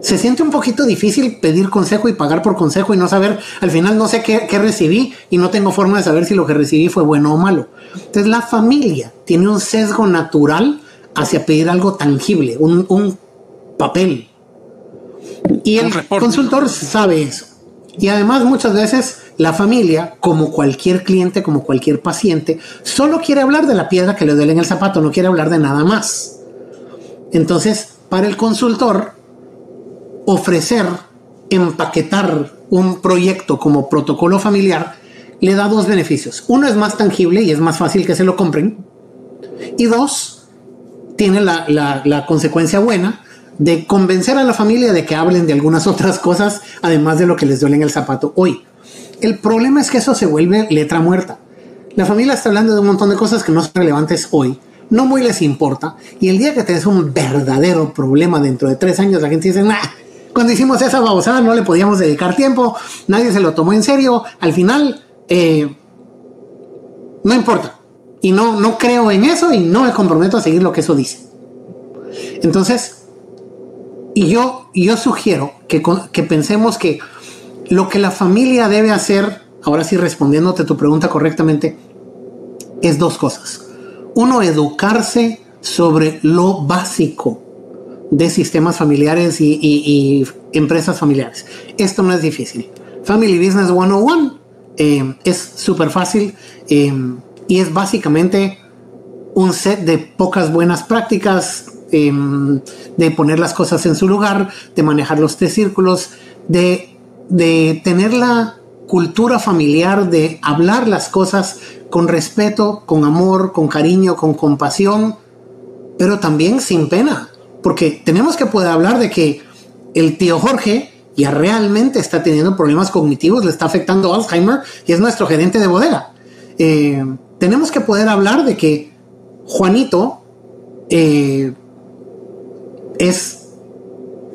se siente un poquito difícil pedir consejo y pagar por consejo y no saber, al final no sé qué, recibí y no tengo forma de saber si lo que recibí fue bueno o malo. Entonces la familia tiene un sesgo natural hacia pedir algo tangible, un, papel. Y el consultor sabe eso. Y además muchas veces la familia, como cualquier cliente, como cualquier paciente, solo quiere hablar de la piedra que le duele en el zapato, no quiere hablar de nada más. Entonces, para el consultor, ofrecer, empaquetar un proyecto como protocolo familiar le da dos beneficios. Uno es más tangible y es más fácil que se lo compren. Y dos, tiene la, consecuencia buena de convencer a la familia de que hablen de algunas [LAUGHS] otras cosas, además de lo que les duele en el zapato hoy. El problema es que eso se vuelve letra muerta. La familia está hablando de un montón de cosas que no son relevantes hoy, no muy les importa, y el día que tenés un verdadero problema dentro de tres años, la gente dice, nah, cuando hicimos esa babosada no le podíamos dedicar tiempo, nadie se lo tomó en serio, al final, eh, no importa. Y no, no creo en eso y no me comprometo a seguir lo que eso dice. Entonces, y yo, yo sugiero que, que pensemos que lo que la familia debe hacer, ahora sí respondiéndote tu pregunta correctamente, es dos cosas. Uno, educarse sobre lo básico de sistemas familiares y, empresas familiares. Esto no es difícil. Family Business 101 eh, es súper fácil eh, y es básicamente un set de pocas buenas prácticas Em, de poner las cosas en su lugar, de manejar los tres círculos, de, de tener la cultura familiar, de hablar las cosas con respeto, con amor, con cariño, con compasión, pero también sin pena, porque tenemos que poder hablar de que el tío Jorge ya realmente está teniendo problemas cognitivos, le está afectando Alzheimer y es nuestro gerente de bodega. Eh, tenemos que poder hablar de que Juanito eh, es,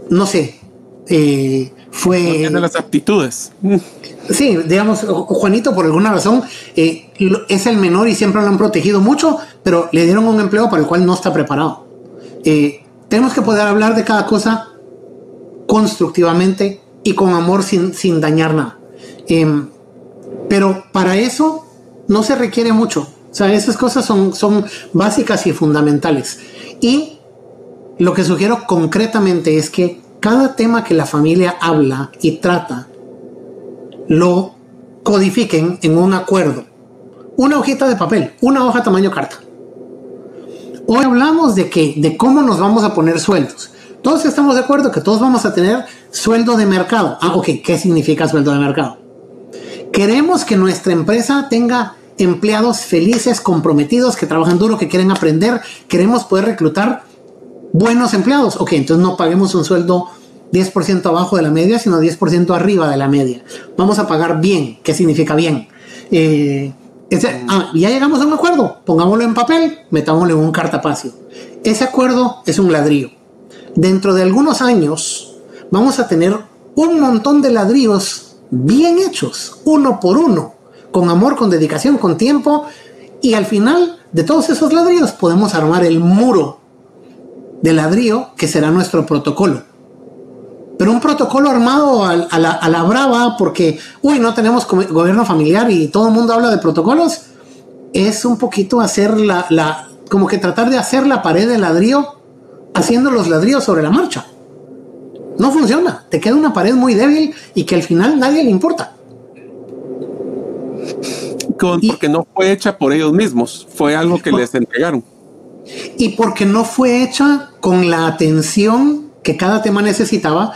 no sé, eh, fue... de las aptitudes. Sí, digamos, Juanito por alguna razón eh, es el menor y siempre lo han protegido mucho, pero le dieron un empleo para el cual no está preparado. Eh, tenemos que poder hablar de cada cosa constructivamente y con amor sin, sin dañar nada. Em, pero para eso no se requiere mucho. O sea, esas cosas son, son básicas y fundamentales. Y lo que sugiero concretamente es que cada tema que la familia habla y trata lo codifiquen en un acuerdo. Una hojita de papel, una hoja tamaño carta. Hoy hablamos de que, de cómo nos vamos a poner sueldos. Todos estamos de acuerdo que todos vamos a tener sueldo de mercado. Ah, ok, ¿qué significa sueldo de mercado? Queremos que nuestra empresa tenga empleados felices, comprometidos, que trabajan duro, que quieren aprender. Queremos poder reclutar buenos empleados. Ok, entonces no paguemos un sueldo 10% abajo de la media, sino 10% arriba de la media. Vamos a pagar bien. ¿Qué significa bien? Eh, ah, ya llegamos a un acuerdo. Pongámoslo en papel, metámoslo en un cartapacio. Ese acuerdo es un ladrillo. Dentro de algunos años vamos a tener un montón de ladrillos bien hechos, uno por uno, con amor, con dedicación, con tiempo. Y al final de todos esos ladrillos podemos armar el muro de ladrillo que será nuestro protocolo. Pero un protocolo armado a, la, brava porque, uy, no tenemos gobierno familiar y todo el mundo habla de protocolos, es un poquito hacer la, la, como que tratar de hacer la pared de ladrillo haciendo los ladrillos sobre la marcha. No funciona, te queda una pared muy débil y que al final nadie le importa. porque no fue hecha por ellos mismos, fue algo que les entregaron y porque no fue hecha con la atención que cada tema necesitaba,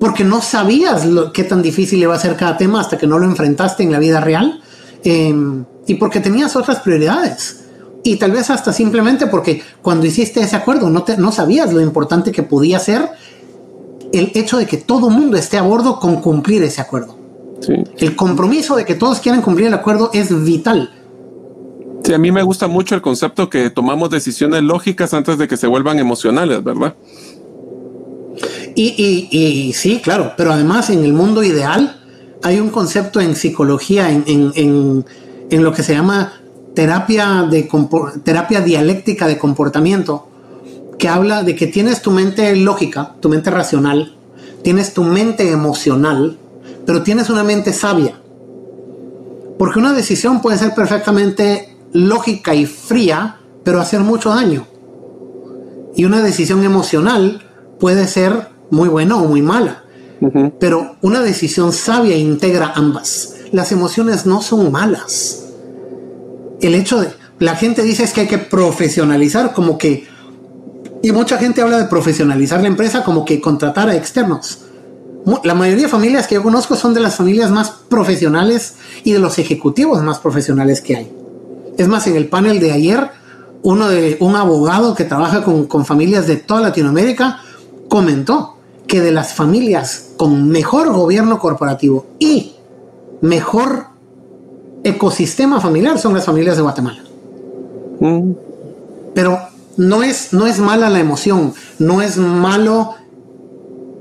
porque no sabías lo, qué tan difícil iba a ser cada tema hasta que no lo enfrentaste en la vida real, em, y porque tenías otras prioridades. Y tal vez hasta simplemente porque cuando hiciste ese acuerdo no, te, no sabías lo importante que podía ser el hecho de que todo el mundo esté a bordo con cumplir ese acuerdo. El compromiso de que todos quieren cumplir el acuerdo es vital Sí, a mí me gusta mucho el concepto que tomamos decisiones lógicas antes de que se vuelvan emocionales, ¿verdad? Y, sí, claro, pero además en el mundo ideal hay un concepto en psicología, en, lo que se llama terapia, de, terapia dialéctica de comportamiento, que habla de que tienes tu mente lógica, tu mente racional, tienes tu mente emocional, pero tienes una mente sabia. Porque una decisión puede ser perfectamente lógica y fría, pero hacer mucho daño. Y una decisión emocional puede ser muy buena o muy mala. Pero una decisión sabia integra ambas. Las emociones no son malas. El hecho de... La gente dice es que hay que profesionalizar, como que... Y mucha gente habla de profesionalizar la empresa como que contratar a externos. La mayoría de familias que yo conozco son de las familias más profesionales y de los ejecutivos más profesionales que hay. Es más, en el panel de ayer uno de un abogado que trabaja con, con familias de toda Latinoamérica, comentó que de las familias con mejor gobierno corporativo y mejor ecosistema familiar son las familias de Guatemala. Mm. Pero no es, no es mala la emoción, no es malo.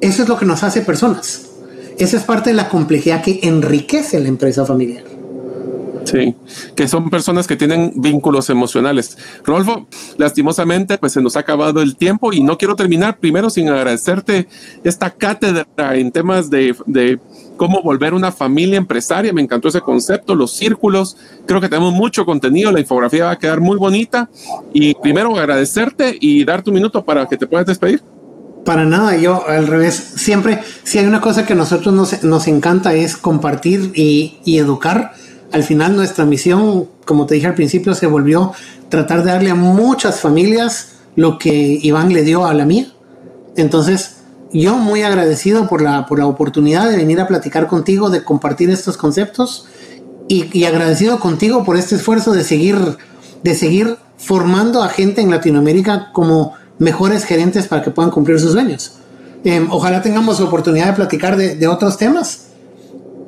Eso es lo que nos hace personas. Esa es parte de la complejidad que enriquece la empresa familiar. Sí, que son personas que tienen vínculos emocionales. Rolfo, lastimosamente, pues se nos ha acabado el tiempo y no quiero terminar primero sin agradecerte esta cátedra en temas de, de cómo volver una familia empresaria. Me encantó ese concepto, los círculos. Creo que tenemos mucho contenido. La infografía va a quedar muy bonita. Y primero agradecerte y darte un minuto para que te puedas despedir. Para nada, yo al revés. Siempre, si hay una cosa que a nosotros nos, nos encanta es compartir y, y educar. Al final nuestra misión, como te dije al principio, se volvió tratar de darle a muchas familias lo que Iván le dio a la mía. Entonces, yo muy agradecido por la, por la oportunidad de venir a platicar contigo, de compartir estos conceptos y, agradecido contigo por este esfuerzo de seguir, de seguir formando a gente en Latinoamérica como mejores gerentes para que puedan cumplir sus sueños. Em, ojalá tengamos oportunidad de platicar de, otros temas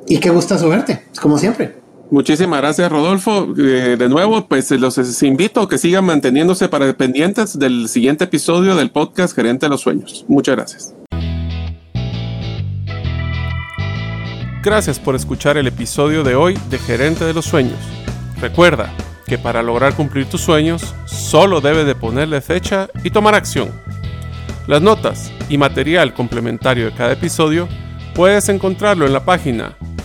y qué gustazo verte, como siempre. Muchísimas gracias, Rodolfo. Eh, de nuevo, pues los invito a que sigan manteniéndose para pendientes del siguiente episodio del podcast Gerente de los Sueños. Muchas gracias. Gracias por escuchar el episodio de hoy de Gerente de los Sueños. Recuerda que para lograr cumplir tus sueños, solo debes de ponerle fecha y tomar acción. Las notas y material complementario de cada episodio puedes encontrarlo en la página